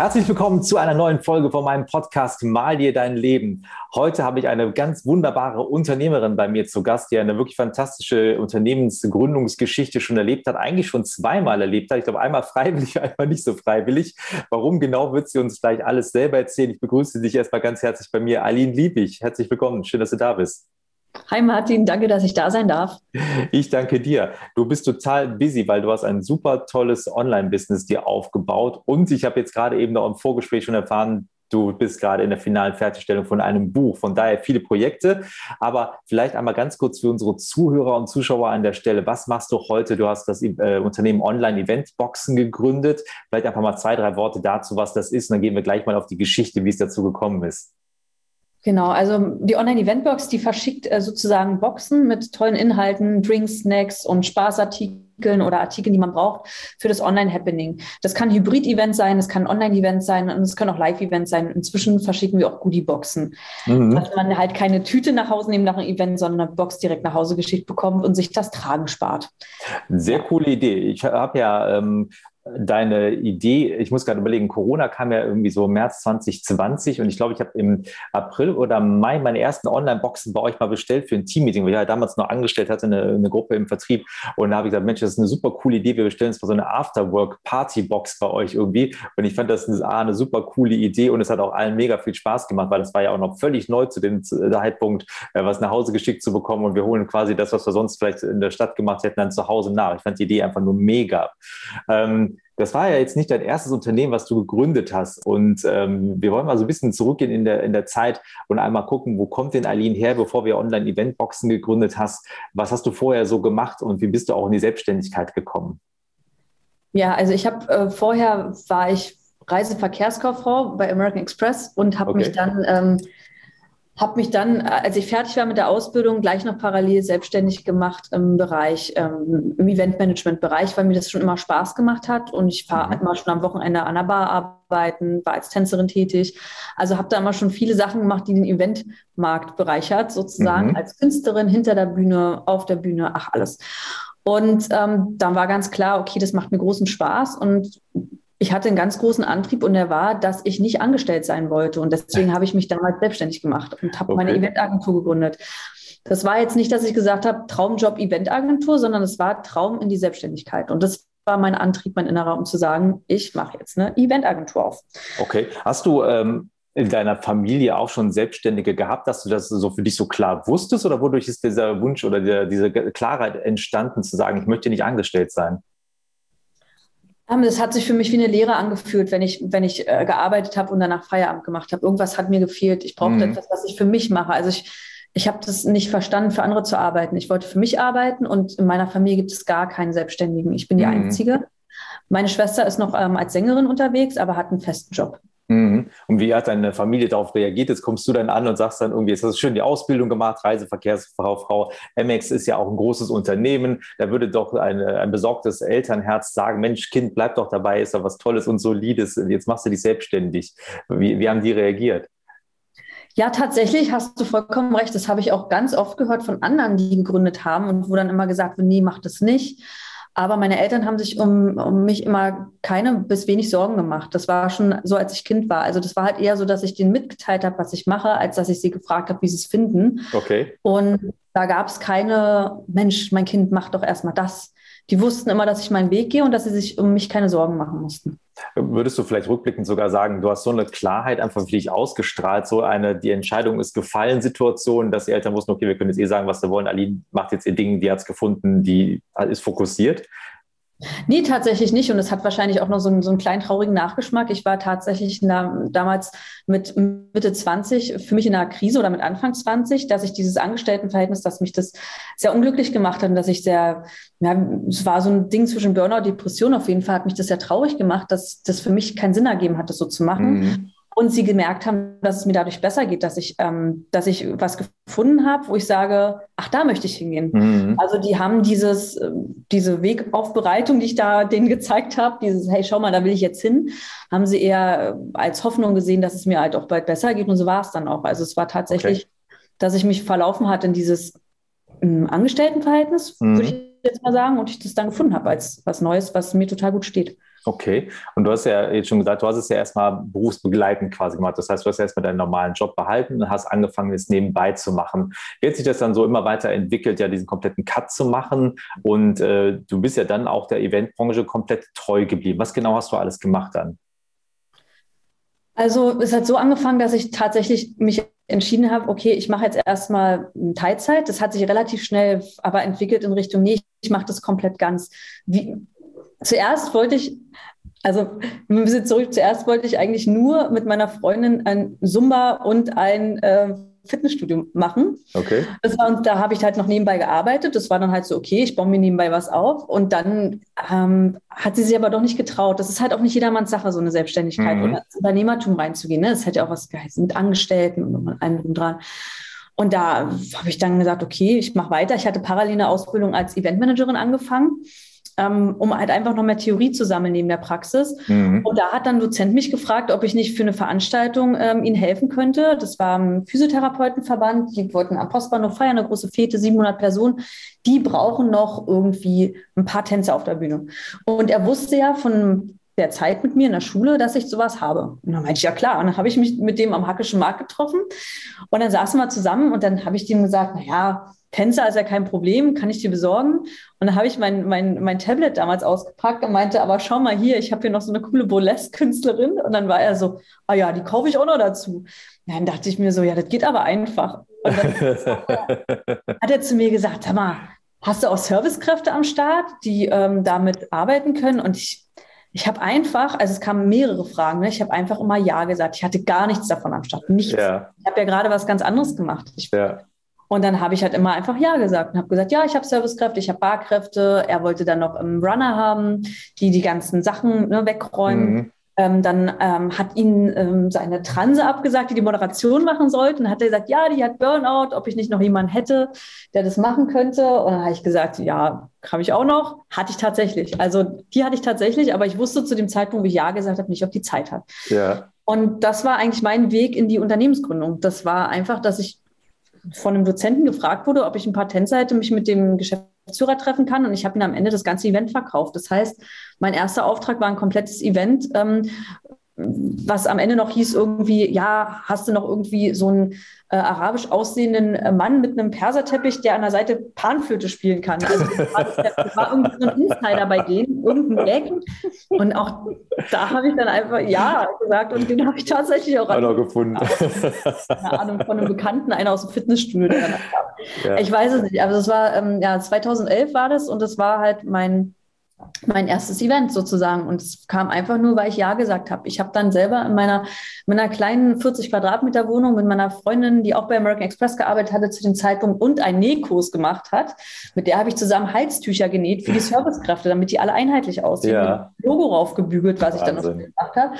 Herzlich willkommen zu einer neuen Folge von meinem Podcast Mal dir dein Leben. Heute habe ich eine ganz wunderbare Unternehmerin bei mir zu Gast, die eine wirklich fantastische Unternehmensgründungsgeschichte schon erlebt hat, eigentlich schon zweimal erlebt hat. Ich glaube, einmal freiwillig, einmal nicht so freiwillig. Warum genau wird sie uns gleich alles selber erzählen? Ich begrüße dich erstmal ganz herzlich bei mir, Aline Liebig. Herzlich willkommen. Schön, dass du da bist. Hi Martin, danke, dass ich da sein darf. Ich danke dir. Du bist total busy, weil du hast ein super tolles Online-Business dir aufgebaut. Und ich habe jetzt gerade eben noch im Vorgespräch schon erfahren, du bist gerade in der finalen Fertigstellung von einem Buch. Von daher viele Projekte. Aber vielleicht einmal ganz kurz für unsere Zuhörer und Zuschauer an der Stelle. Was machst du heute? Du hast das äh, Unternehmen Online Event Boxen gegründet. Vielleicht einfach mal zwei, drei Worte dazu, was das ist. Und dann gehen wir gleich mal auf die Geschichte, wie es dazu gekommen ist. Genau, also die Online-Eventbox, die verschickt äh, sozusagen Boxen mit tollen Inhalten, Drinks, Snacks und Spaßartikeln oder Artikeln, die man braucht für das Online-Happening. Das kann Hybrid-Event sein, es kann Online-Event sein und es können auch Live-Event sein. Inzwischen verschicken wir auch Goodie-Boxen, mhm. dass man halt keine Tüte nach Hause nehmen nach einem Event, sondern eine Box direkt nach Hause geschickt bekommt und sich das Tragen spart. Sehr coole Idee. Ich habe ja ähm, deine Idee, ich muss gerade überlegen, Corona kam ja irgendwie so März 2020 und ich glaube, ich habe im April oder Mai meine ersten Online-Boxen bei euch mal bestellt für ein Teammeeting, weil ich ja damals noch angestellt hatte, eine, eine Gruppe im Vertrieb und da habe ich gesagt, Mensch, das ist eine super coole Idee, wir bestellen jetzt mal so eine Afterwork-Party-Box bei euch irgendwie und ich fand das eine, eine super coole Idee und es hat auch allen mega viel Spaß gemacht, weil das war ja auch noch völlig neu zu dem Zeitpunkt, äh, was nach Hause geschickt zu bekommen und wir holen quasi das, was wir sonst vielleicht in der Stadt gemacht hätten, dann zu Hause nach. Ich fand die Idee einfach nur mega. Ähm, das war ja jetzt nicht dein erstes Unternehmen, was du gegründet hast. Und ähm, wir wollen mal so ein bisschen zurückgehen in der, in der Zeit und einmal gucken, wo kommt denn Aline her, bevor wir Online-Eventboxen gegründet hast? Was hast du vorher so gemacht und wie bist du auch in die Selbstständigkeit gekommen? Ja, also ich habe äh, vorher war ich Reiseverkehrskauffrau bei American Express und habe okay. mich dann ähm, habe mich dann, als ich fertig war mit der Ausbildung, gleich noch parallel selbstständig gemacht im Bereich, ähm, im Eventmanagement-Bereich, weil mir das schon immer Spaß gemacht hat. Und ich war mhm. immer schon am Wochenende an der Bar arbeiten, war als Tänzerin tätig. Also habe da immer schon viele Sachen gemacht, die den Eventmarkt bereichert, sozusagen, mhm. als Künstlerin hinter der Bühne, auf der Bühne, ach alles. Und ähm, dann war ganz klar, okay, das macht mir großen Spaß. Und ich hatte einen ganz großen Antrieb und der war, dass ich nicht angestellt sein wollte. Und deswegen habe ich mich damals selbstständig gemacht und habe okay. meine Eventagentur gegründet. Das war jetzt nicht, dass ich gesagt habe, Traumjob Eventagentur, sondern es war Traum in die Selbstständigkeit. Und das war mein Antrieb, mein innerer, um zu sagen, ich mache jetzt eine Eventagentur auf. Okay. Hast du ähm, in deiner Familie auch schon Selbstständige gehabt, dass du das so für dich so klar wusstest oder wodurch ist dieser Wunsch oder der, diese Klarheit entstanden, zu sagen, ich möchte nicht angestellt sein? Das hat sich für mich wie eine Lehre angefühlt, wenn ich, wenn ich äh, gearbeitet habe und danach Feierabend gemacht habe. Irgendwas hat mir gefehlt. Ich brauchte mhm. etwas, was ich für mich mache. Also ich, ich habe das nicht verstanden, für andere zu arbeiten. Ich wollte für mich arbeiten und in meiner Familie gibt es gar keinen Selbstständigen. Ich bin die mhm. Einzige. Meine Schwester ist noch ähm, als Sängerin unterwegs, aber hat einen festen Job. Mhm. Und wie hat deine Familie darauf reagiert? Jetzt kommst du dann an und sagst dann irgendwie, jetzt hast du schön die Ausbildung gemacht, Reiseverkehrsfrau, Frau. MX ist ja auch ein großes Unternehmen. Da würde doch eine, ein besorgtes Elternherz sagen, Mensch, Kind, bleib doch dabei, ist doch was Tolles und Solides. Jetzt machst du dich selbstständig. Wie, wie haben die reagiert? Ja, tatsächlich hast du vollkommen recht. Das habe ich auch ganz oft gehört von anderen, die gegründet haben und wo dann immer gesagt wird, nee, mach das nicht. Aber meine Eltern haben sich um, um mich immer keine bis wenig Sorgen gemacht. Das war schon so, als ich Kind war. Also das war halt eher so, dass ich denen mitgeteilt habe, was ich mache, als dass ich sie gefragt habe, wie sie es finden. Okay. Und da gab es keine, Mensch, mein Kind macht doch erstmal das. Die wussten immer, dass ich meinen Weg gehe und dass sie sich um mich keine Sorgen machen mussten. Würdest du vielleicht rückblickend sogar sagen, du hast so eine Klarheit einfach für dich ausgestrahlt, so eine, die Entscheidung ist gefallen Situation, dass die Eltern wussten, okay, wir können jetzt eh sagen, was sie wollen. Aline macht jetzt ihr Ding, die hat es gefunden, die ist fokussiert. Nee, tatsächlich nicht. Und es hat wahrscheinlich auch noch so einen, so einen kleinen traurigen Nachgeschmack. Ich war tatsächlich der, damals mit Mitte 20 für mich in einer Krise oder mit Anfang 20, dass ich dieses Angestelltenverhältnis, dass mich das sehr unglücklich gemacht hat und dass ich sehr, ja, es war so ein Ding zwischen Burnout und Depression. Auf jeden Fall hat mich das sehr traurig gemacht, dass das für mich keinen Sinn ergeben hat, das so zu machen. Mhm. Und sie gemerkt haben, dass es mir dadurch besser geht, dass ich, ähm, dass ich was gefunden habe, wo ich sage, ach, da möchte ich hingehen. Mhm. Also die haben dieses, äh, diese Wegaufbereitung, die ich da denen gezeigt habe, dieses, hey, schau mal, da will ich jetzt hin, haben sie eher als Hoffnung gesehen, dass es mir halt auch bald besser geht und so war es dann auch. Also es war tatsächlich, okay. dass ich mich verlaufen hatte in dieses ähm, Angestelltenverhältnis, mhm. würde ich jetzt mal sagen, und ich das dann gefunden habe als was Neues, was mir total gut steht. Okay, und du hast ja jetzt schon gesagt, du hast es ja erstmal berufsbegleitend quasi gemacht. Das heißt, du hast ja erstmal deinen normalen Job behalten und hast angefangen, es nebenbei zu machen. Jetzt sich das dann so immer weiter entwickelt, ja, diesen kompletten Cut zu machen. Und äh, du bist ja dann auch der Eventbranche komplett treu geblieben. Was genau hast du alles gemacht dann? Also es hat so angefangen, dass ich tatsächlich mich entschieden habe, okay, ich mache jetzt erstmal Teilzeit. Das hat sich relativ schnell aber entwickelt in Richtung, nee, ich mache das komplett ganz. Wie, zuerst wollte ich, also ein bisschen zurück, zuerst wollte ich eigentlich nur mit meiner Freundin ein Zumba und ein äh, Fitnessstudio machen. Okay. Das war, und da habe ich halt noch nebenbei gearbeitet. Das war dann halt so, okay, ich baue mir nebenbei was auf. Und dann ähm, hat sie sich aber doch nicht getraut. Das ist halt auch nicht jedermanns Sache, so eine Selbstständigkeit mhm. oder ins Unternehmertum reinzugehen. Ne? Das hätte ja auch was geheißen mit Angestellten und allem drum dran. Und da habe ich dann gesagt, okay, ich mache weiter. Ich hatte parallel eine Ausbildung als Eventmanagerin angefangen um halt einfach noch mehr Theorie zu sammeln neben der Praxis. Mhm. Und da hat dann ein Dozent mich gefragt, ob ich nicht für eine Veranstaltung ähm, ihnen helfen könnte. Das war ein Physiotherapeutenverband, die wollten am Postbahnhof feiern, eine große Fete, 700 Personen. Die brauchen noch irgendwie ein paar Tänzer auf der Bühne. Und er wusste ja von der Zeit mit mir in der Schule, dass ich sowas habe. Und dann meinte ich, ja klar. Und dann habe ich mich mit dem am Hackischen Markt getroffen. Und dann saßen wir zusammen und dann habe ich dem gesagt, naja, Tänzer ist ja kein Problem, kann ich dir besorgen. Und dann habe ich mein, mein, mein Tablet damals ausgepackt und meinte, aber schau mal hier, ich habe hier noch so eine coole Burlesque-Künstlerin. Und dann war er so, ah ja, die kaufe ich auch noch dazu. Ja, dann dachte ich mir so, ja, das geht aber einfach. Und dann hat er zu mir gesagt, sag mal, hast du auch Servicekräfte am Start, die ähm, damit arbeiten können? Und ich, ich habe einfach, also es kamen mehrere Fragen, ne? ich habe einfach immer Ja gesagt. Ich hatte gar nichts davon am Start, nichts. Ja. Ich habe ja gerade was ganz anderes gemacht. Ich, ja. Und dann habe ich halt immer einfach Ja gesagt und habe gesagt, ja, ich habe Servicekräfte, ich habe Barkräfte. Er wollte dann noch einen Runner haben, die die ganzen Sachen ne, wegräumen. Mhm. Ähm, dann ähm, hat ihn ähm, seine Transe abgesagt, die die Moderation machen sollte. Und dann hat er gesagt, ja, die hat Burnout, ob ich nicht noch jemanden hätte, der das machen könnte. Und dann habe ich gesagt, ja, habe ich auch noch. Hatte ich tatsächlich. Also die hatte ich tatsächlich, aber ich wusste zu dem Zeitpunkt, wo ich Ja gesagt habe, nicht, ob die Zeit hat. Ja. Und das war eigentlich mein Weg in die Unternehmensgründung. Das war einfach, dass ich von einem Dozenten gefragt wurde, ob ich ein paar Tänzer hätte, mich mit dem Geschäftsführer treffen kann. Und ich habe ihn am Ende das ganze Event verkauft. Das heißt, mein erster Auftrag war ein komplettes Event, ähm, was am Ende noch hieß irgendwie, ja, hast du noch irgendwie so einen äh, arabisch aussehenden äh, Mann mit einem Perserteppich, der an der Seite Panflöte spielen kann. Also das war, das war irgendwie so ein Insider bei denen, irgendein Gag. Und auch da habe ich dann einfach ja gesagt und den habe ich tatsächlich auch, auch gefunden. Keine Ahnung, von einem Bekannten, einer aus dem Fitnessstudio. Ja. Ich weiß es nicht, aber das war, ähm, ja, 2011 war das und das war halt mein mein erstes Event sozusagen. Und es kam einfach nur, weil ich Ja gesagt habe. Ich habe dann selber in meiner, meiner kleinen 40 Quadratmeter Wohnung mit meiner Freundin, die auch bei American Express gearbeitet hatte zu dem Zeitpunkt und einen Nähkurs gemacht hat, mit der habe ich zusammen Halstücher genäht für die Servicekräfte, damit die alle einheitlich aussehen. Ja. Logo raufgebügelt, was Wahnsinn. ich dann noch gemacht habe.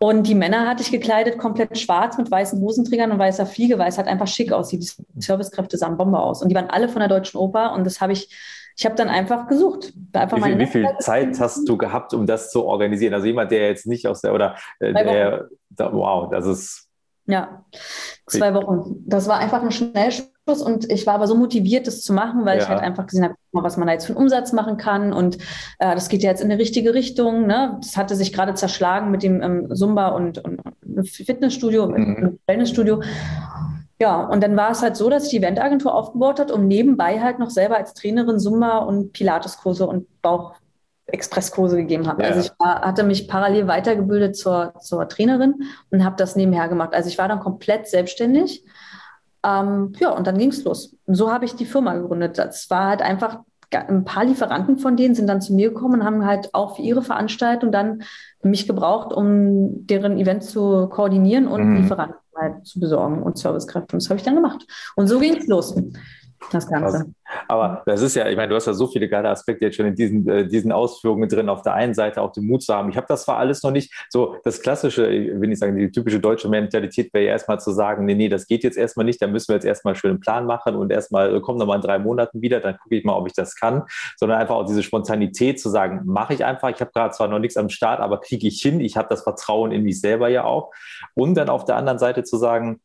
Und die Männer hatte ich gekleidet, komplett schwarz mit weißen Hosenträgern und weißer Fliege, weil es halt einfach schick aussieht. Die Servicekräfte sahen Bombe aus. Und die waren alle von der Deutschen Oper und das habe ich ich habe dann einfach gesucht. Einfach wie, viel, wie viel Zeit hast du gehabt, um das zu organisieren? Also jemand, der jetzt nicht aus der, oder äh, der, da, wow, das ist. Ja, zwei Wochen. Das war einfach ein Schnellschuss und ich war aber so motiviert, das zu machen, weil ja. ich halt einfach gesehen habe, was man da jetzt für einen Umsatz machen kann und äh, das geht ja jetzt in die richtige Richtung. Ne? Das hatte sich gerade zerschlagen mit dem ähm, Zumba und, und, und Fitnessstudio, mhm. Wellnessstudio. Ja, und dann war es halt so, dass ich die Eventagentur aufgebaut hat und nebenbei halt noch selber als Trainerin Zumba und Pilateskurse und Bauch-Expresskurse gegeben habe. Ja. Also ich war, hatte mich parallel weitergebildet zur, zur Trainerin und habe das nebenher gemacht. Also ich war dann komplett selbstständig. Ähm, ja, und dann ging es los. Und so habe ich die Firma gegründet. Das war halt einfach ein paar Lieferanten von denen sind dann zu mir gekommen und haben halt auch für ihre Veranstaltung dann mich gebraucht, um deren Event zu koordinieren und mhm. Lieferanten halt zu besorgen und Servicekräfte. Und das habe ich dann gemacht. Und so ging es los. Das Ganze. Krass. Aber das ist ja, ich meine, du hast ja so viele geile Aspekte jetzt schon in diesen, äh, diesen Ausführungen drin. Auf der einen Seite auch den Mut zu haben. Ich habe das zwar alles noch nicht. So, das klassische, ich will nicht sagen, die typische deutsche Mentalität wäre ja erstmal zu sagen, nee, nee, das geht jetzt erstmal nicht. Da müssen wir jetzt erstmal schön einen Plan machen und erstmal, äh, komm nochmal in drei Monaten wieder, dann gucke ich mal, ob ich das kann. Sondern einfach auch diese Spontanität zu sagen, mache ich einfach. Ich habe gerade zwar noch nichts am Start, aber kriege ich hin. Ich habe das Vertrauen in mich selber ja auch. Und dann auf der anderen Seite zu sagen,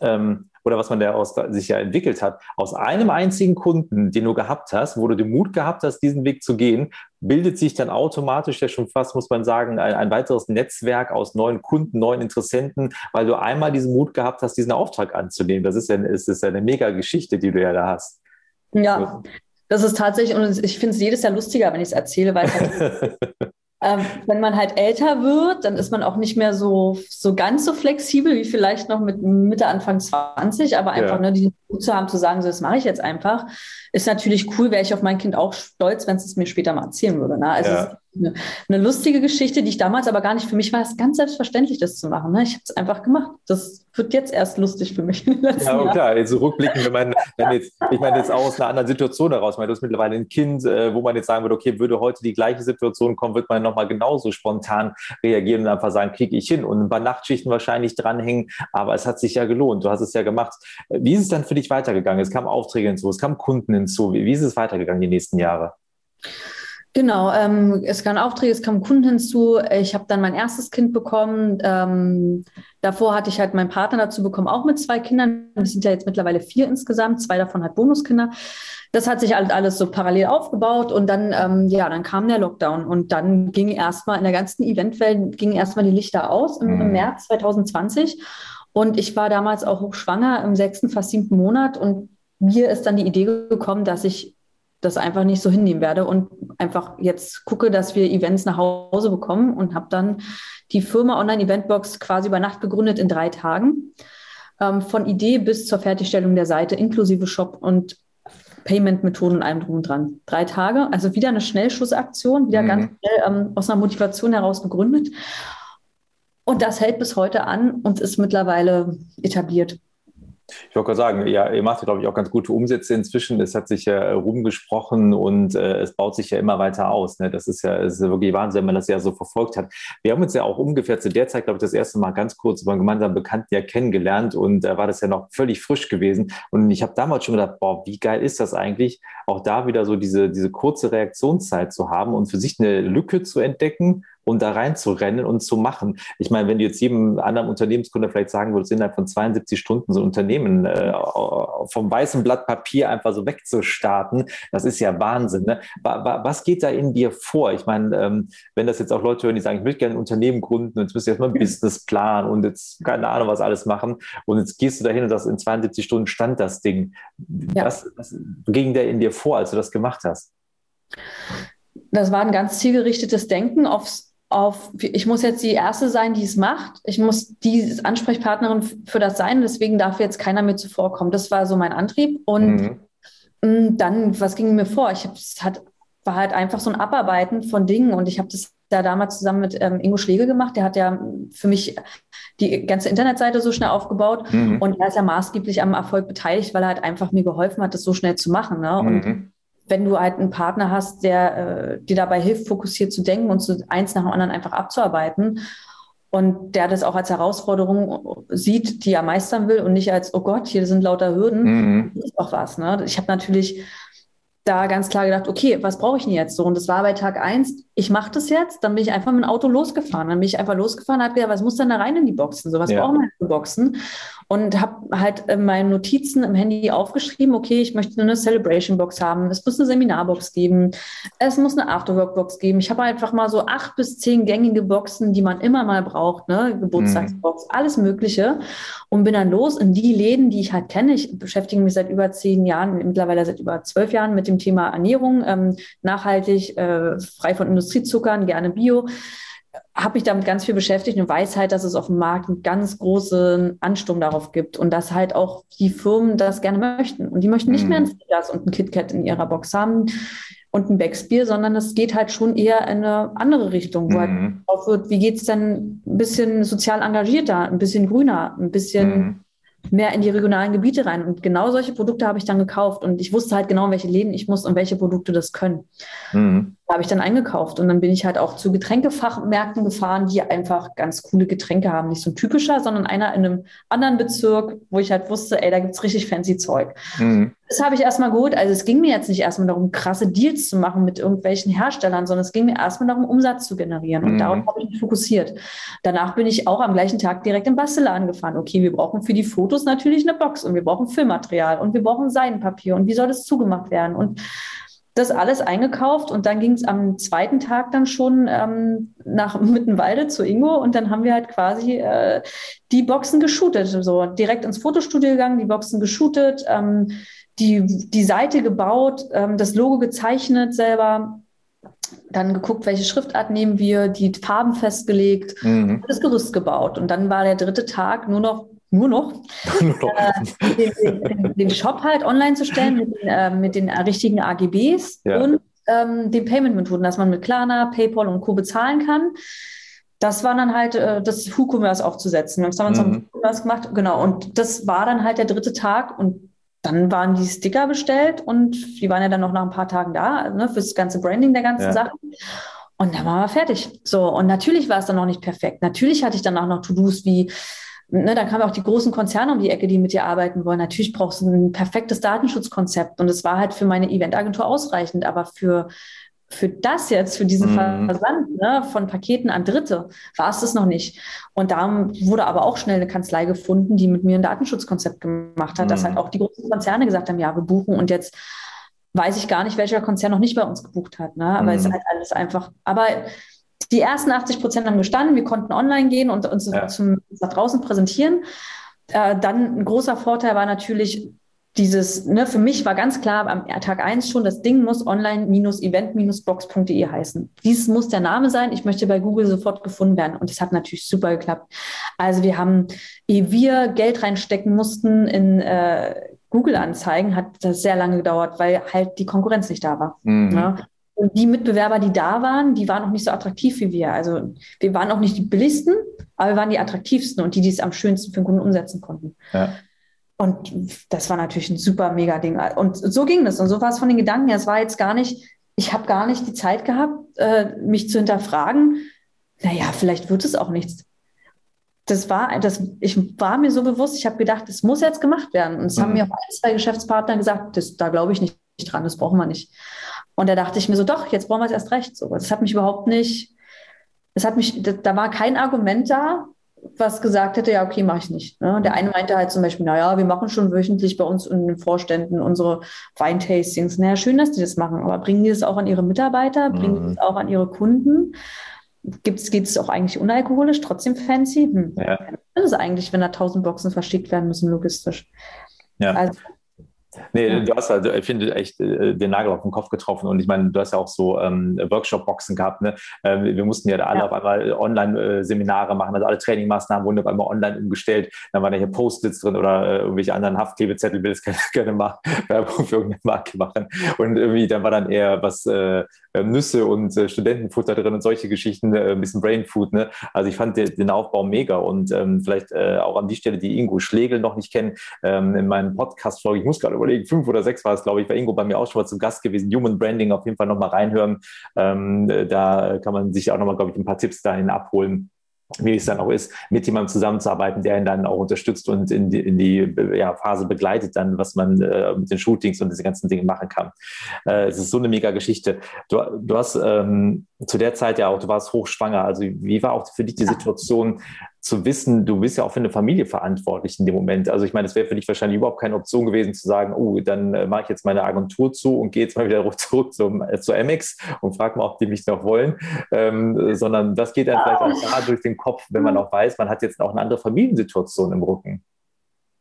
ähm, oder was man da aus, sich ja entwickelt hat, aus einem einzigen Kunden, den du gehabt hast, wo du den Mut gehabt hast, diesen Weg zu gehen, bildet sich dann automatisch ja schon fast, muss man sagen, ein, ein weiteres Netzwerk aus neuen Kunden, neuen Interessenten, weil du einmal diesen Mut gehabt hast, diesen Auftrag anzunehmen. Das ist ja, ist, ist ja eine mega Geschichte, die du ja da hast. Ja, das ist tatsächlich, und ich finde es jedes Jahr lustiger, wenn ich es erzähle, weil Ähm, wenn man halt älter wird, dann ist man auch nicht mehr so, so ganz so flexibel wie vielleicht noch mit Mitte, Anfang 20, aber einfach ja. ne, die Mut zu haben, zu sagen, so, das mache ich jetzt einfach, ist natürlich cool, wäre ich auf mein Kind auch stolz, wenn es es mir später mal erzählen würde. Ne? Also ja. Eine, eine, lustige Geschichte, die ich damals aber gar nicht, für mich war es ganz selbstverständlich, das zu machen. Ne? Ich habe es einfach gemacht. Das wird jetzt erst lustig für mich. Ja, oh, klar, jetzt rückblicken, wenn man, wenn jetzt, ich meine jetzt auch aus einer anderen Situation heraus, meine, du hast mittlerweile ein Kind, äh, wo man jetzt sagen würde, okay, würde heute die gleiche Situation kommen, wird man nochmal genauso spontan reagieren und einfach sagen, kriege ich hin und ein paar Nachtschichten wahrscheinlich dranhängen, aber es hat sich ja gelohnt, du hast es ja gemacht. Wie ist es dann für dich weitergegangen? Es kamen Aufträge hinzu, es kamen Kunden hinzu. Wie, wie ist es weitergegangen die nächsten Jahre? Genau, ähm, es kamen Aufträge, es kamen Kunden hinzu. Ich habe dann mein erstes Kind bekommen. Ähm, davor hatte ich halt meinen Partner dazu bekommen, auch mit zwei Kindern. Wir sind ja jetzt mittlerweile vier insgesamt. Zwei davon hat Bonuskinder. Das hat sich halt alles so parallel aufgebaut und dann, ähm, ja, dann kam der Lockdown und dann ging erstmal in der ganzen Eventwelt ging erstmal die Lichter aus im, im mhm. März 2020. Und ich war damals auch hochschwanger im sechsten, fast siebten Monat und mir ist dann die Idee gekommen, dass ich das einfach nicht so hinnehmen werde und einfach jetzt gucke, dass wir Events nach Hause bekommen und habe dann die Firma Online Eventbox quasi über Nacht gegründet in drei Tagen. Ähm, von Idee bis zur Fertigstellung der Seite inklusive Shop und Payment-Methoden und allem drum und dran. Drei Tage, also wieder eine Schnellschussaktion, wieder mhm. ganz schnell ähm, aus einer Motivation heraus gegründet. Und das hält bis heute an und ist mittlerweile etabliert. Ich wollte gerade sagen, ja, ihr macht, glaube ich, auch ganz gute Umsätze inzwischen. Es hat sich ja rumgesprochen und äh, es baut sich ja immer weiter aus. Ne? Das ist ja, ist wirklich Wahnsinn, wenn man das ja so verfolgt hat. Wir haben uns ja auch ungefähr zu der Zeit, glaube ich, das erste Mal ganz kurz über einen gemeinsamen Bekannten ja kennengelernt und da äh, war das ja noch völlig frisch gewesen. Und ich habe damals schon gedacht, boah, wie geil ist das eigentlich, auch da wieder so diese, diese kurze Reaktionszeit zu haben und für sich eine Lücke zu entdecken und da reinzurennen und zu machen. Ich meine, wenn du jetzt jedem anderen Unternehmenskunde vielleicht sagen würdest, innerhalb von 72 Stunden so ein Unternehmen äh, vom weißen Blatt Papier einfach so wegzustarten, das ist ja Wahnsinn. Ne? Was geht da in dir vor? Ich meine, ähm, wenn das jetzt auch Leute hören, die sagen, ich möchte gerne ein Unternehmen gründen und jetzt müsst ihr erstmal einen Businessplan und jetzt keine Ahnung, was alles machen und jetzt gehst du dahin und sagst, in 72 Stunden stand das Ding. Ja. Was, was ging da in dir vor, als du das gemacht hast? Das war ein ganz zielgerichtetes Denken aufs auf, ich muss jetzt die Erste sein, die es macht. Ich muss die Ansprechpartnerin für das sein. Deswegen darf jetzt keiner mir zuvorkommen. Das war so mein Antrieb. Und mhm. Dann, was ging mir vor? Ich es hat, war halt einfach so ein Abarbeiten von Dingen. Und ich habe das ja damals zusammen mit ähm, Ingo Schlegel gemacht. Der hat ja für mich die ganze Internetseite so schnell aufgebaut. Mhm. Und er ist ja maßgeblich am Erfolg beteiligt, weil er halt einfach mir geholfen hat, das so schnell zu machen. Ne? Und mhm wenn du halt einen Partner hast, der äh, dir dabei hilft, fokussiert zu denken und so eins nach dem anderen einfach abzuarbeiten und der das auch als Herausforderung sieht, die er meistern will und nicht als, oh Gott, hier sind lauter Hürden, mhm. ist auch was. Ne? Ich habe natürlich da ganz klar gedacht, okay, was brauche ich denn jetzt so? Und das war bei Tag eins, ich mache das jetzt, dann bin ich einfach mit dem Auto losgefahren. Dann bin ich einfach losgefahren und habe gedacht, was muss denn da rein in die Boxen? So, was ja. brauchen wir für Boxen? Und habe halt in meinen Notizen im Handy aufgeschrieben, okay, ich möchte eine Celebration-Box haben, es muss eine Seminarbox geben, es muss eine Afterwork-Box geben. Ich habe einfach mal so acht bis zehn gängige Boxen, die man immer mal braucht, ne? Geburtstagsbox, mhm. alles Mögliche. Und bin dann los in die Läden, die ich halt kenne. Ich beschäftige mich seit über zehn Jahren, mittlerweile seit über zwölf Jahren mit dem Thema Ernährung, ähm, nachhaltig, äh, frei von Industriezuckern, gerne Bio habe mich damit ganz viel beschäftigt und weiß halt, dass es auf dem Markt einen ganz großen Ansturm darauf gibt und dass halt auch die Firmen das gerne möchten. Und die möchten nicht mhm. mehr ein Snickers und ein KitKat in ihrer Box haben und ein Becksbier, sondern es geht halt schon eher in eine andere Richtung, wo halt mhm. halt wird, wie geht es denn ein bisschen sozial engagierter, ein bisschen grüner, ein bisschen mhm. mehr in die regionalen Gebiete rein. Und genau solche Produkte habe ich dann gekauft. Und ich wusste halt genau, in welche Läden ich muss und welche Produkte das können. Mhm. Da habe ich dann eingekauft. Und dann bin ich halt auch zu Getränkefachmärkten gefahren, die einfach ganz coole Getränke haben. Nicht so ein typischer, sondern einer in einem anderen Bezirk, wo ich halt wusste, ey, da gibt es richtig fancy Zeug. Mhm. Das habe ich erstmal geholt. Also es ging mir jetzt nicht erstmal darum, krasse Deals zu machen mit irgendwelchen Herstellern, sondern es ging mir erstmal darum, Umsatz zu generieren. Und mhm. darauf habe ich mich fokussiert. Danach bin ich auch am gleichen Tag direkt im Bastelladen gefahren. Okay, wir brauchen für die Fotos natürlich eine Box und wir brauchen Filmmaterial und wir brauchen Seidenpapier und wie soll das zugemacht werden? Und das alles eingekauft und dann ging es am zweiten Tag dann schon ähm, nach Mittenwalde zu Ingo und dann haben wir halt quasi äh, die Boxen geshootet, so direkt ins Fotostudio gegangen, die Boxen geshootet, ähm, die, die Seite gebaut, ähm, das Logo gezeichnet selber, dann geguckt, welche Schriftart nehmen wir, die Farben festgelegt, mhm. das Gerüst gebaut. Und dann war der dritte Tag nur noch nur noch, äh, den, den, den, Shop halt online zu stellen mit den, äh, mit den richtigen AGBs ja. und ähm, den Payment-Methoden, dass man mit Klarna, PayPal und Co. bezahlen kann. Das war dann halt äh, das WooCommerce aufzusetzen. Das haben wir mhm. WooCommerce gemacht, genau. Und das war dann halt der dritte Tag und dann waren die Sticker bestellt und die waren ja dann noch nach ein paar Tagen da, ne, für das ganze Branding der ganzen ja. Sachen. Und dann waren wir fertig. So, und natürlich war es dann noch nicht perfekt. Natürlich hatte ich dann auch noch To-Dos wie, ne, dann kamen auch die großen Konzerne um die Ecke, die mit dir arbeiten wollen. Natürlich brauchst du ein perfektes Datenschutzkonzept. Und es war halt für meine Eventagentur ausreichend, aber für für das jetzt, für diesen mhm. Versand ne, von Paketen an Dritte, war es das noch nicht. Und da wurde aber auch schnell eine Kanzlei gefunden, die mit mir ein Datenschutzkonzept gemacht hat, mhm. dass halt auch die großen Konzerne gesagt haben, ja, wir buchen und jetzt weiß ich gar nicht, welcher Konzern noch nicht bei uns gebucht hat. Ne? Aber mhm. es ist halt alles einfach. Aber die ersten 80 Prozent haben gestanden, wir konnten online gehen und uns ja. zum, nach draußen präsentieren. Äh, dann ein großer Vorteil war natürlich, dieses, ne, für mich war ganz klar am Tag eins schon, das Ding muss online-event-box.de heißen. Dies muss der Name sein. Ich möchte bei Google sofort gefunden werden. Und das hat natürlich super geklappt. Also wir haben, ehe wir Geld reinstecken mussten in äh, Google-Anzeigen, hat das sehr lange gedauert, weil halt die Konkurrenz nicht da war. Mhm. Ne? Und die Mitbewerber, die da waren, die waren auch nicht so attraktiv wie wir. Also wir waren auch nicht die billigsten, aber wir waren die attraktivsten und die, die es am schönsten für den Kunden umsetzen konnten. Ja. Und das war natürlich ein super mega Ding. Und so ging das. Und so war es von den Gedanken her. Es war jetzt gar nicht, ich habe gar nicht die Zeit gehabt, äh, mich zu hinterfragen. Naja, vielleicht wird es auch nichts. Das war, das, ich war mir so bewusst, ich habe gedacht, das muss jetzt gemacht werden. Und es mhm. haben mir auch ein, zwei Geschäftspartner gesagt, das, da glaube ich nicht dran, das brauchen wir nicht. Und da dachte ich mir so, doch, jetzt brauchen wir es erst recht. So, das hat mich überhaupt nicht, das hat mich, da war kein Argument da, was gesagt hätte, ja, okay, mache ich nicht. Ne? Der eine meinte halt zum Beispiel, naja, wir machen schon wöchentlich bei uns in den Vorständen unsere Weintastings. Naja, schön, dass die das machen, aber bringen die das auch an ihre Mitarbeiter, bringen die das auch an ihre Kunden? Geht es auch eigentlich unalkoholisch, trotzdem fancy? Hm. Ja. Das ist eigentlich, wenn da tausend Boxen verschickt werden müssen, logistisch. Ja. Also, Nee, du hast also, ich finde, echt äh, den Nagel auf den Kopf getroffen. Und ich meine, du hast ja auch so ähm, Workshop-Boxen gehabt. Ne? Äh, wir mussten ja da alle ja. auf einmal Online-Seminare machen, also alle Trainingmaßnahmen wurden auf einmal online umgestellt. Dann waren da hier Post-its drin oder äh, irgendwelche anderen Haftklebzettel, will es gerne, gerne mal Werbung für irgendeine Marke machen. Und irgendwie, dann war dann eher was äh, ähm, Nüsse und äh, Studentenfutter drin und solche Geschichten, äh, ein bisschen Brainfood. Ne? Also ich fand den, den Aufbau mega. Und ähm, vielleicht äh, auch an die Stelle, die Ingo Schlegel noch nicht kennen, ähm, in meinem Podcast-Folge, ich muss gerade überlegen, fünf oder sechs war es, glaube ich, war Ingo bei mir auch schon mal zum Gast gewesen. Human Branding auf jeden Fall nochmal reinhören. Ähm, da kann man sich auch nochmal, glaube ich, ein paar Tipps dahin abholen wie es dann auch ist, mit jemandem zusammenzuarbeiten, der ihn dann auch unterstützt und in die, in die ja, Phase begleitet, dann, was man äh, mit den Shootings und diese ganzen Dinge machen kann. Äh, es ist so eine mega Geschichte. Du, du hast ähm, zu der Zeit ja auch, du warst hochschwanger. Also wie war auch für dich die Situation, zu wissen, du bist ja auch für eine Familie verantwortlich in dem Moment. Also ich meine, es wäre für dich wahrscheinlich überhaupt keine Option gewesen zu sagen, oh, dann äh, mache ich jetzt meine Agentur zu und gehe jetzt mal wieder zurück zum, äh, zu Amex und frage mal, ob die mich noch wollen, ähm, sondern das geht dann vielleicht auch da durch den Kopf, wenn man auch weiß, man hat jetzt auch eine andere Familiensituation im Rücken.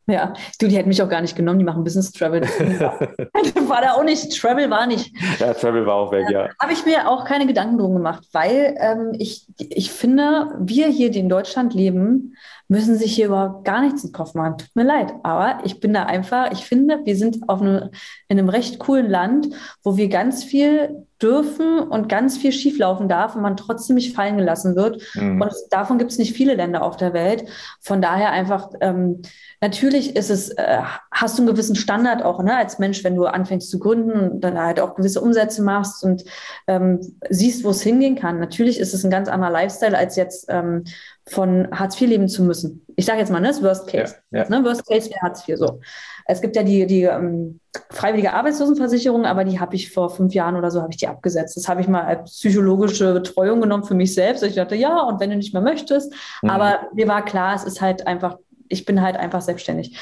Ja, du, die hätten mich auch gar nicht genommen, die machen Business Travel. war da auch nicht, Travel war nicht. Ja, Travel war auch weg, ja. Habe ich mir auch keine Gedanken drum gemacht, weil ähm, ich, ich finde, wir hier, die in Deutschland leben, müssen sich hier überhaupt gar nichts in den Kopf machen. Tut mir leid. Aber ich bin da einfach, ich finde, wir sind auf einem, in einem recht coolen Land, wo wir ganz viel dürfen und ganz viel schieflaufen darf und man trotzdem nicht fallen gelassen wird. Mhm. Und davon gibt es nicht viele Länder auf der Welt. Von daher einfach, ähm, natürlich ist es, äh, hast du einen gewissen Standard auch ne, als Mensch, wenn du anfängst zu gründen und dann halt auch gewisse Umsätze machst und ähm, siehst, wo es hingehen kann. Natürlich ist es ein ganz anderer Lifestyle, als jetzt ähm, von Hartz IV leben zu müssen. Ich sage jetzt mal, ne, das Worst Case. Ja, ja. Ne, Worst Case wäre Hartz IV so. Es gibt ja die, die ähm, freiwillige Arbeitslosenversicherung, aber die habe ich vor fünf Jahren oder so habe ich die abgesetzt. Das habe ich mal als psychologische Betreuung genommen für mich selbst. Ich dachte, ja, und wenn du nicht mehr möchtest. Mhm. Aber mir war klar, es ist halt einfach, ich bin halt einfach selbstständig.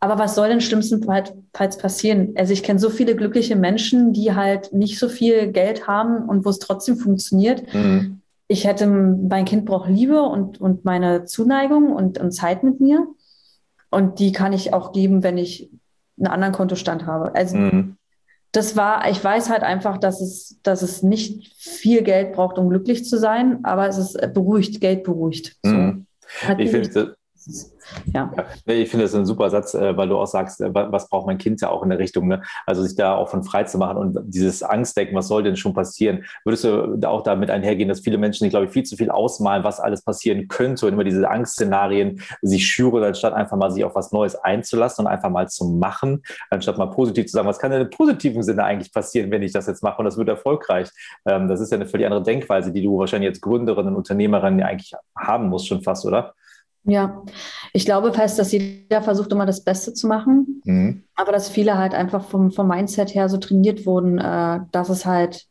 Aber was soll denn schlimmstenfalls passieren? Also ich kenne so viele glückliche Menschen, die halt nicht so viel Geld haben und wo es trotzdem funktioniert. Mhm. Ich hätte, mein Kind braucht Liebe und, und meine Zuneigung und, und Zeit mit mir. Und die kann ich auch geben, wenn ich einen anderen Kontostand habe. Also mhm. das war, ich weiß halt einfach, dass es, dass es nicht viel Geld braucht, um glücklich zu sein, aber es ist beruhigt, Geld beruhigt. Mhm. So. Ich finde, ja. ja. Ich finde das ein super Satz, äh, weil du auch sagst, äh, was braucht mein Kind ja auch in der Richtung, ne? Also sich da auch von frei zu machen und dieses Angstdenken, was soll denn schon passieren? Würdest du auch damit einhergehen, dass viele Menschen, glaube ich, viel zu viel ausmalen, was alles passieren könnte und immer diese Angstszenarien sich schüren, anstatt einfach mal sich auf was Neues einzulassen und einfach mal zu machen, anstatt mal positiv zu sagen, was kann denn im positiven Sinne eigentlich passieren, wenn ich das jetzt mache und das wird erfolgreich? Ähm, das ist ja eine völlig andere Denkweise, die du wahrscheinlich als Gründerin und Unternehmerin eigentlich haben musst, schon fast, oder? Ja, ich glaube fest, dass jeder versucht immer das Beste zu machen, mhm. aber dass viele halt einfach vom, vom Mindset her so trainiert wurden, äh, dass es halt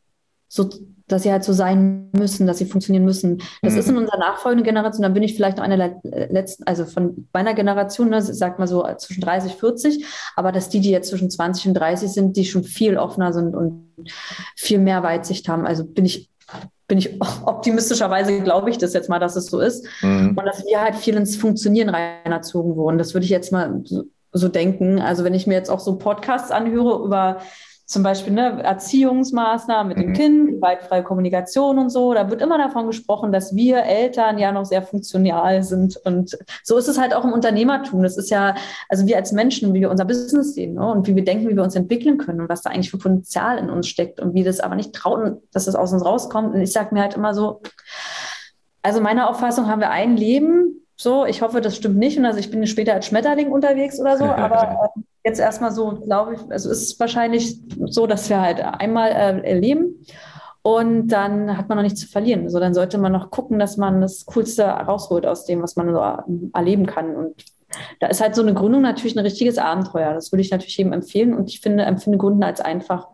so, dass sie halt so sein müssen, dass sie funktionieren müssen. Das mhm. ist in unserer nachfolgenden Generation, dann bin ich vielleicht noch eine der letzten, also von meiner Generation, ne, sag mal so zwischen 30, 40, aber dass die, die jetzt zwischen 20 und 30 sind, die schon viel offener sind und viel mehr Weitsicht haben. Also bin ich bin ich optimistischerweise, glaube ich das jetzt mal, dass es so ist. Mhm. Und dass wir halt viel ins Funktionieren reinerzogen wurden. Das würde ich jetzt mal so, so denken. Also wenn ich mir jetzt auch so Podcasts anhöre über zum Beispiel ne, Erziehungsmaßnahmen mit mhm. dem Kind, gewaltfreie Kommunikation und so. Da wird immer davon gesprochen, dass wir Eltern ja noch sehr funktional sind. Und so ist es halt auch im Unternehmertum. Das ist ja, also wir als Menschen, wie wir unser Business sehen ne, und wie wir denken, wie wir uns entwickeln können und was da eigentlich für Potenzial in uns steckt und wie das aber nicht trauen, dass das aus uns rauskommt. Und ich sage mir halt immer so, also meiner Auffassung haben wir ein Leben. So, ich hoffe, das stimmt nicht. Und also ich bin später als Schmetterling unterwegs oder so, aber äh, jetzt erstmal so, glaube ich, also ist es wahrscheinlich so, dass wir halt einmal äh, erleben und dann hat man noch nichts zu verlieren. Also dann sollte man noch gucken, dass man das Coolste rausholt aus dem, was man so äh, erleben kann. Und da ist halt so eine Gründung natürlich ein richtiges Abenteuer. Das würde ich natürlich jedem empfehlen und ich finde, empfinde Gründen als einfach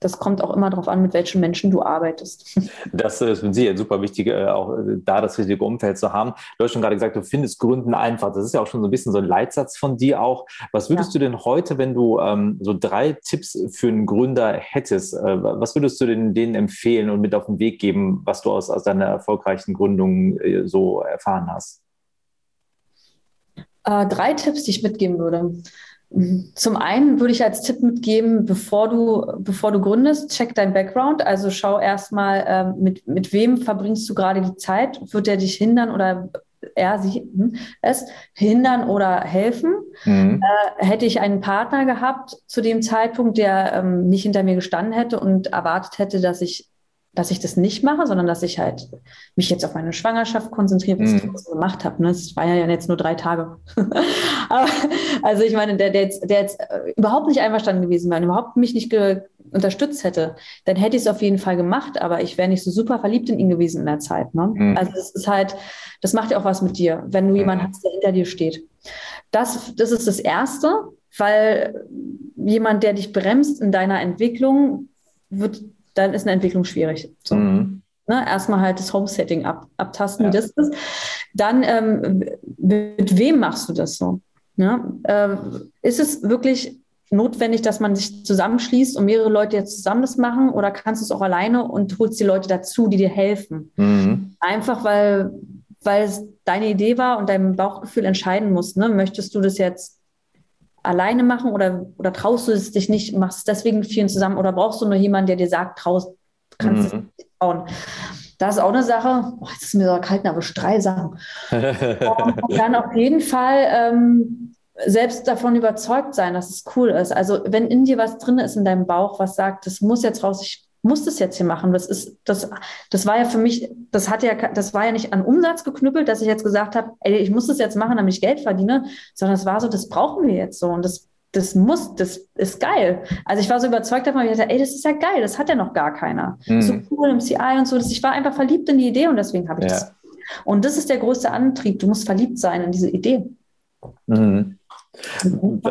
das kommt auch immer darauf an, mit welchen Menschen du arbeitest. Das ist mit Sicherheit super wichtig, äh, auch äh, da das richtige Umfeld zu haben. Du hast schon gerade gesagt, du findest Gründen einfach. Das ist ja auch schon so ein bisschen so ein Leitsatz von dir auch. Was würdest ja. du denn heute, wenn du ähm, so drei Tipps für einen Gründer hättest, äh, was würdest du denn denen empfehlen und mit auf den Weg geben, was du aus, aus deiner erfolgreichen Gründung äh, so erfahren hast? Äh, drei Tipps, die ich mitgeben würde. Zum einen würde ich als Tipp mitgeben, bevor du, bevor du gründest, check dein Background. Also schau erstmal, ähm, mit, mit wem verbringst du gerade die Zeit? Wird der dich hindern oder er, sie, hm, es hindern oder helfen? Mhm. Äh, hätte ich einen Partner gehabt zu dem Zeitpunkt, der ähm, nicht hinter mir gestanden hätte und erwartet hätte, dass ich dass ich das nicht mache, sondern dass ich halt mich jetzt auf meine Schwangerschaft konzentriere, was mhm. ich so gemacht habe. Ne? Das war ja jetzt nur drei Tage. Aber, also ich meine, der, der, jetzt, der jetzt äh, überhaupt nicht einverstanden gewesen wäre, überhaupt mich nicht unterstützt hätte, dann hätte ich es auf jeden Fall gemacht, aber ich wäre nicht so super verliebt in ihn gewesen in der Zeit. Ne? Mhm. Also das ist halt, das macht ja auch was mit dir, wenn du jemanden mhm. hast, der hinter dir steht. Das, das ist das Erste, weil jemand, der dich bremst in deiner Entwicklung, wird dann ist eine Entwicklung schwierig. So. Mhm. Ne, erstmal halt das Home-Setting ab, abtasten, ja. wie das ist. Dann, ähm, mit wem machst du das so? Ja, ähm, ist es wirklich notwendig, dass man sich zusammenschließt und mehrere Leute jetzt zusammen das machen oder kannst du es auch alleine und holst die Leute dazu, die dir helfen? Mhm. Einfach weil, weil es deine Idee war und dein Bauchgefühl entscheiden muss. Ne? Möchtest du das jetzt alleine machen oder, oder traust du es dich nicht, machst es deswegen vielen zusammen oder brauchst du nur jemanden, der dir sagt, traust, kannst mhm. es trauen. Das ist auch eine Sache, oh, jetzt ist mir so kalt, aber drei Sachen. und dann auf jeden Fall ähm, selbst davon überzeugt sein, dass es cool ist. Also wenn in dir was drin ist in deinem Bauch, was sagt, das muss jetzt raus, ich muss das jetzt hier machen. Das ist, das, das war ja für mich, das hat ja, das war ja nicht an Umsatz geknüppelt, dass ich jetzt gesagt habe, ey, ich muss das jetzt machen, damit ich Geld verdiene, sondern es war so, das brauchen wir jetzt so und das, das muss, das ist geil. Also ich war so überzeugt davon, ich dachte, ey, das ist ja geil, das hat ja noch gar keiner. Mhm. So cool im CI und so. Ich war einfach verliebt in die Idee und deswegen habe ich ja. das. Und das ist der größte Antrieb. Du musst verliebt sein in diese Idee. Mhm. Mhm.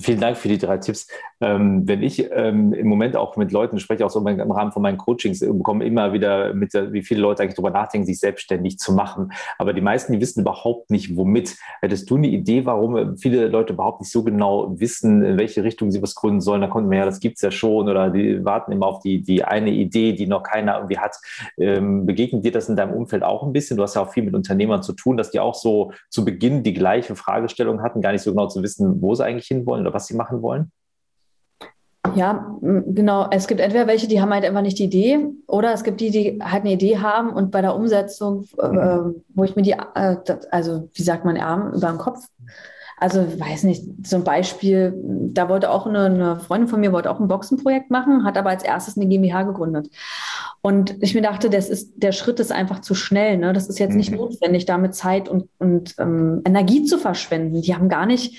Vielen Dank für die drei Tipps. Ähm, wenn ich ähm, im Moment auch mit Leuten spreche, auch so im Rahmen von meinen Coachings, äh, bekomme immer wieder mit, wie viele Leute eigentlich darüber nachdenken, sich selbstständig zu machen. Aber die meisten, die wissen überhaupt nicht, womit. Hättest du eine Idee, warum viele Leute überhaupt nicht so genau wissen, in welche Richtung sie was gründen sollen? Da kommt man ja, das gibt es ja schon oder die warten immer auf die, die eine Idee, die noch keiner irgendwie hat. Ähm, begegnet dir das in deinem Umfeld auch ein bisschen? Du hast ja auch viel mit Unternehmern zu tun, dass die auch so zu Beginn die gleiche Fragestellung hatten, gar nicht so genau zu wissen, wo sie eigentlich hinwollen oder was sie machen wollen? Ja, genau. Es gibt entweder welche, die haben halt einfach nicht die Idee, oder es gibt die, die halt eine Idee haben und bei der Umsetzung, äh, wo ich mir die, äh, also wie sagt man, Arm über den Kopf. Also weiß nicht, zum Beispiel, da wollte auch eine, eine, Freundin von mir wollte auch ein Boxenprojekt machen, hat aber als erstes eine GmbH gegründet. Und ich mir dachte, das ist, der Schritt ist einfach zu schnell. Ne? Das ist jetzt nicht mhm. notwendig, damit Zeit und, und ähm, Energie zu verschwenden. Die haben gar nicht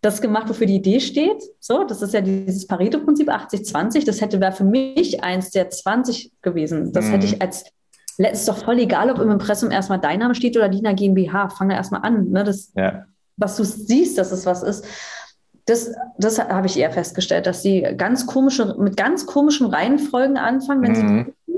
das gemacht, wofür die Idee steht. So, das ist ja dieses Pareto-Prinzip 80-20. Das hätte wäre für mich eins der 20 gewesen. Das mhm. hätte ich als ist doch voll egal, ob im Impressum erstmal dein Name steht oder DINA GmbH. Fang da erstmal an. Ne? Das, ja. Was du siehst, dass es was ist. Das, das habe ich eher festgestellt, dass sie ganz komische, mit ganz komischen Reihenfolgen anfangen, wenn mhm. sie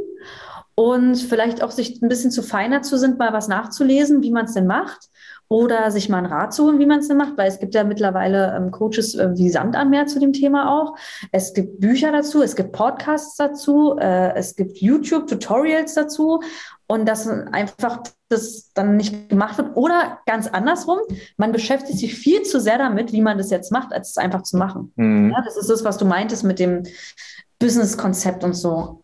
und vielleicht auch sich ein bisschen zu feiner zu sind, mal was nachzulesen, wie man es denn macht oder sich mal einen Rat zu holen, wie man es denn macht, weil es gibt ja mittlerweile ähm, Coaches äh, wie Sand an Meer zu dem Thema auch. Es gibt Bücher dazu, es gibt Podcasts dazu, äh, es gibt YouTube-Tutorials dazu und dass einfach das dann nicht gemacht wird. Oder ganz andersrum, man beschäftigt sich viel zu sehr damit, wie man das jetzt macht, als es einfach zu machen. Mhm. Ja, das ist das, was du meintest mit dem Business-Konzept und so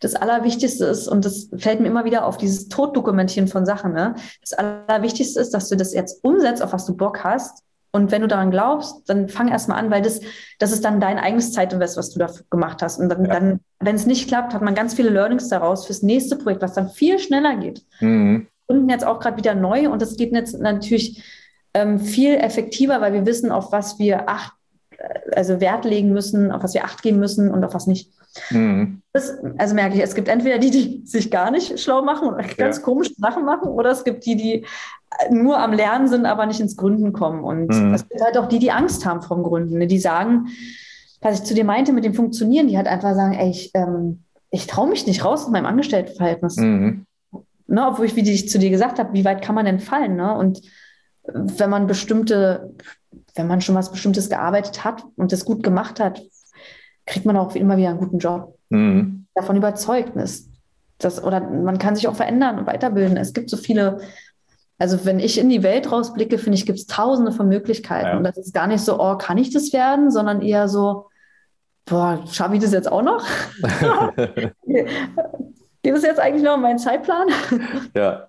das Allerwichtigste ist, und das fällt mir immer wieder auf, dieses Toddokumentieren von Sachen. Ne? Das Allerwichtigste ist, dass du das jetzt umsetzt, auf was du Bock hast. Und wenn du daran glaubst, dann fang erstmal an, weil das, das ist dann dein eigenes Zeitinvest, was du da gemacht hast. Und dann, ja. dann wenn es nicht klappt, hat man ganz viele Learnings daraus fürs nächste Projekt, was dann viel schneller geht. Mhm. Und jetzt auch gerade wieder neu und das geht jetzt natürlich ähm, viel effektiver, weil wir wissen, auf was wir acht, also Wert legen müssen, auf was wir Acht geben müssen und auf was nicht. Mhm. Das, also merke ich, es gibt entweder die, die sich gar nicht schlau machen und ganz ja. komische Sachen machen, oder es gibt die, die nur am Lernen sind, aber nicht ins Gründen kommen. Und mhm. es gibt halt auch die, die Angst haben vom Gründen, ne? die sagen, was ich zu dir meinte mit dem Funktionieren, die halt einfach sagen, ey, ich, ähm, ich traue mich nicht raus aus meinem Angestelltenverhältnis. Mhm. Ne, obwohl ich, wie ich zu dir gesagt habe, wie weit kann man denn fallen? Ne? Und wenn man bestimmte, wenn man schon was Bestimmtes gearbeitet hat und das gut gemacht hat, kriegt man auch immer wieder einen guten Job. Mhm. Davon überzeugt ist. Das, oder man kann sich auch verändern und weiterbilden. Es gibt so viele, also wenn ich in die Welt rausblicke, finde ich, gibt es tausende von Möglichkeiten. Ja. Und das ist gar nicht so, oh, kann ich das werden, sondern eher so, boah, schaffe ich das jetzt auch noch? Gibt es jetzt eigentlich noch meinen Zeitplan? Ja,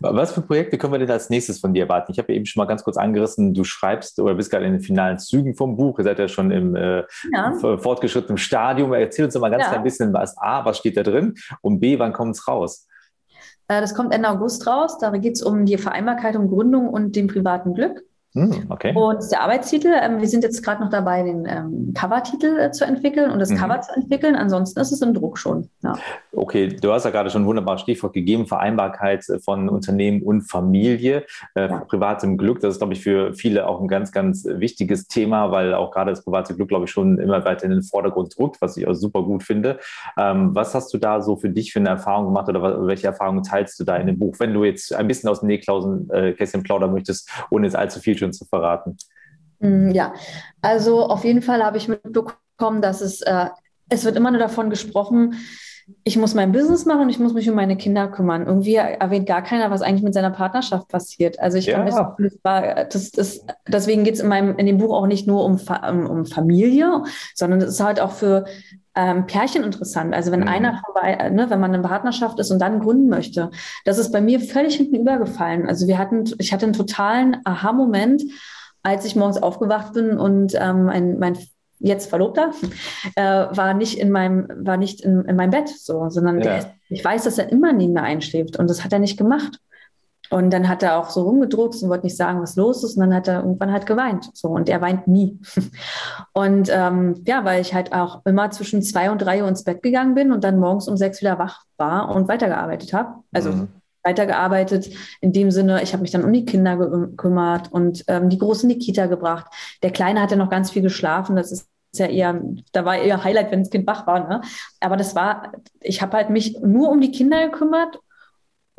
was für Projekte können wir denn als nächstes von dir erwarten? Ich habe ja eben schon mal ganz kurz angerissen, du schreibst oder bist gerade in den finalen Zügen vom Buch. Ihr seid ja schon im äh, ja. fortgeschrittenen Stadium. Erzähl uns doch mal ganz ja. klein bisschen, was A, was steht da drin und B, wann kommt es raus? Äh, das kommt Ende August raus. Da geht es um die Vereinbarkeit um Gründung und dem privaten Glück. Hm, okay. Und der Arbeitstitel, ähm, wir sind jetzt gerade noch dabei, den ähm, Covertitel äh, zu entwickeln und das mhm. Cover zu entwickeln. Ansonsten ist es im Druck schon. Ja. Okay, du hast ja gerade schon ein wunderbares Stichwort gegeben, Vereinbarkeit äh, von Unternehmen und Familie, äh, ja. privatem Glück. Das ist, glaube ich, für viele auch ein ganz, ganz wichtiges Thema, weil auch gerade das private Glück, glaube ich, schon immer weiter in den Vordergrund drückt, was ich auch super gut finde. Ähm, was hast du da so für dich für eine Erfahrung gemacht oder welche Erfahrungen teilst du da in dem Buch, wenn du jetzt ein bisschen aus dem Nähkästchen äh, plaudern möchtest, ohne jetzt allzu viel schon zu verraten? Mm, ja, also auf jeden Fall habe ich mitbekommen, dass es, äh, es wird immer nur davon gesprochen, ich muss mein Business machen und ich muss mich um meine Kinder kümmern. Irgendwie erwähnt gar keiner, was eigentlich mit seiner Partnerschaft passiert. Also ich ja. glaube, das, das, deswegen geht es in, in dem Buch auch nicht nur um, um, Familie, sondern es ist halt auch für ähm, Pärchen interessant. Also wenn mhm. einer vorbei, ne, wenn man in Partnerschaft ist und dann gründen möchte, das ist bei mir völlig hinten übergefallen. Also wir hatten, ich hatte einen totalen Aha-Moment, als ich morgens aufgewacht bin und ähm, mein, mein jetzt Verlobter, äh, war nicht in meinem, war nicht in, in meinem Bett so, sondern ja. der, ich weiß, dass er immer neben mir einschläft und das hat er nicht gemacht. Und dann hat er auch so rumgedruckt und wollte nicht sagen, was los ist. Und dann hat er irgendwann halt geweint. So, und er weint nie. Und ähm, ja, weil ich halt auch immer zwischen zwei und drei Uhr ins Bett gegangen bin und dann morgens um sechs wieder wach war und weitergearbeitet habe. Also mhm. weitergearbeitet in dem Sinne, ich habe mich dann um die Kinder gekümmert und ähm, die Großen in die Kita gebracht. Der Kleine hatte noch ganz viel geschlafen. Das ist ja eher, da war eher Highlight, wenn das Kind wach war. Ne? Aber das war, ich habe halt mich nur um die Kinder gekümmert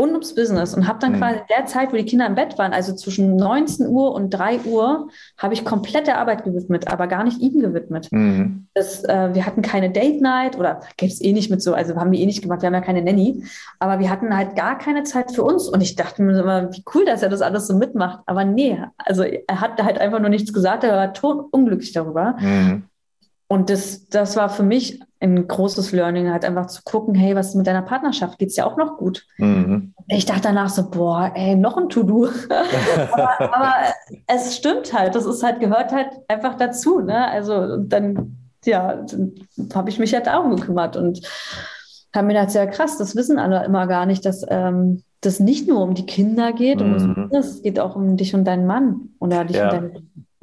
und ums Business und habe dann mhm. quasi in der Zeit, wo die Kinder im Bett waren, also zwischen 19 Uhr und 3 Uhr, habe ich komplett der Arbeit gewidmet, aber gar nicht ihm gewidmet. Mhm. Das, äh, wir hatten keine Date Night oder gäbe es eh nicht mit so, also haben wir eh nicht gemacht, wir haben ja keine Nanny, aber wir hatten halt gar keine Zeit für uns und ich dachte mir immer, wie cool, dass er das alles so mitmacht, aber nee, also er hat halt einfach nur nichts gesagt, er war tot unglücklich darüber. Mhm. Und das, das war für mich ein großes Learning, halt einfach zu gucken, hey, was ist mit deiner Partnerschaft? Geht es ja auch noch gut? Mhm. Ich dachte danach so, boah, ey, noch ein To-Do. aber, aber, es stimmt halt, das ist halt, gehört halt einfach dazu. Ne? Also dann, ja, habe ich mich halt darum gekümmert und habe mir gedacht, ja krass, das wissen alle immer gar nicht, dass ähm, das nicht nur um die Kinder geht, mhm. um es geht auch um dich und deinen Mann oder dich ja. und deine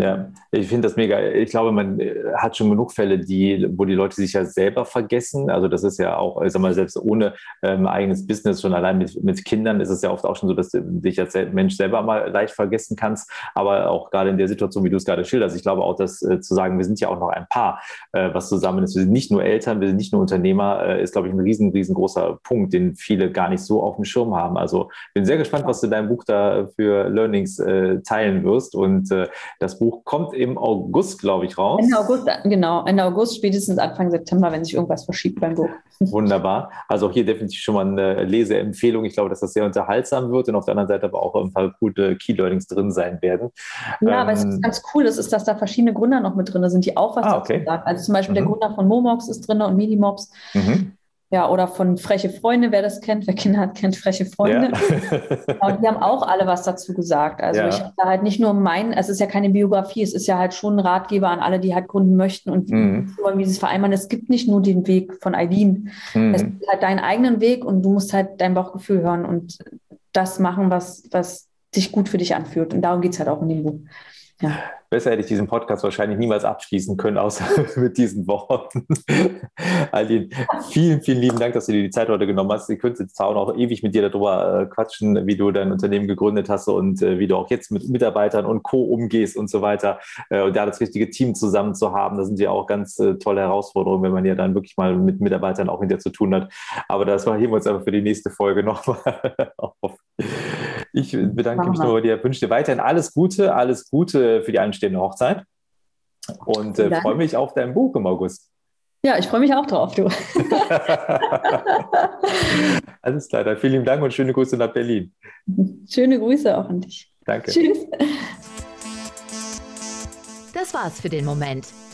ja, ich finde das mega. Ich glaube, man äh, hat schon genug Fälle, die, wo die Leute sich ja selber vergessen. Also das ist ja auch, ich sag mal, selbst ohne ähm, eigenes Business, schon allein mit, mit Kindern ist es ja oft auch schon so, dass du dich als Mensch selber mal leicht vergessen kannst. Aber auch gerade in der Situation, wie du es gerade schilderst, ich glaube auch, dass äh, zu sagen, wir sind ja auch noch ein Paar, äh, was zusammen ist. Wir sind nicht nur Eltern, wir sind nicht nur Unternehmer, äh, ist, glaube ich, ein riesen, riesengroßer Punkt, den viele gar nicht so auf dem Schirm haben. Also bin sehr gespannt, was du in deinem Buch da für Learnings äh, teilen wirst. Und äh, das Buch Buch kommt im August, glaube ich, raus. Ende August, genau. Ende August, spätestens Anfang September, wenn sich irgendwas verschiebt beim Buch. Wunderbar. Also auch hier definitiv schon mal eine Leseempfehlung. Ich glaube, dass das sehr unterhaltsam wird und auf der anderen Seite aber auch ein paar gute Key-Learnings drin sein werden. Ja, ähm, aber ist ganz cool, ist, ist, dass da verschiedene Gründer noch mit drin sind, die auch was ah, okay. sagen. Also zum Beispiel mhm. der Gründer von Momox ist drin und Minimox. Mhm. Ja, oder von Freche Freunde, wer das kennt, wer Kinder hat, kennt Freche Freunde. Ja. und die haben auch alle was dazu gesagt. Also ja. ich habe da halt nicht nur mein, es ist ja keine Biografie, es ist ja halt schon ein Ratgeber an alle, die halt gründen möchten und mhm. wie sie es vereinbaren. Es gibt nicht nur den Weg von Eileen. Mhm. Es gibt halt deinen eigenen Weg und du musst halt dein Bauchgefühl hören und das machen, was, was sich gut für dich anfühlt. Und darum geht es halt auch in dem Buch. Ja. Besser hätte ich diesen Podcast wahrscheinlich niemals abschließen können, außer mit diesen Worten. Aline, vielen, vielen lieben Dank, dass du dir die Zeit heute genommen hast. Ich könnte jetzt auch noch ewig mit dir darüber äh, quatschen, wie du dein Unternehmen gegründet hast und äh, wie du auch jetzt mit Mitarbeitern und Co. umgehst und so weiter. Äh, und da das richtige Team zusammen zu haben, das sind ja auch ganz tolle Herausforderungen, wenn man ja dann wirklich mal mit Mitarbeitern auch hinterher zu tun hat. Aber das heben wir uns einfach für die nächste Folge nochmal auf. Ich bedanke mich nur bei dir, wünsche dir weiterhin alles Gute, alles Gute für die anstehende Hochzeit und äh, freue mich auf dein Buch im August. Ja, ich freue mich auch drauf, du. alles klar, dann vielen Dank und schöne Grüße nach Berlin. Schöne Grüße auch an dich. Danke. Tschüss. Das war's für den Moment.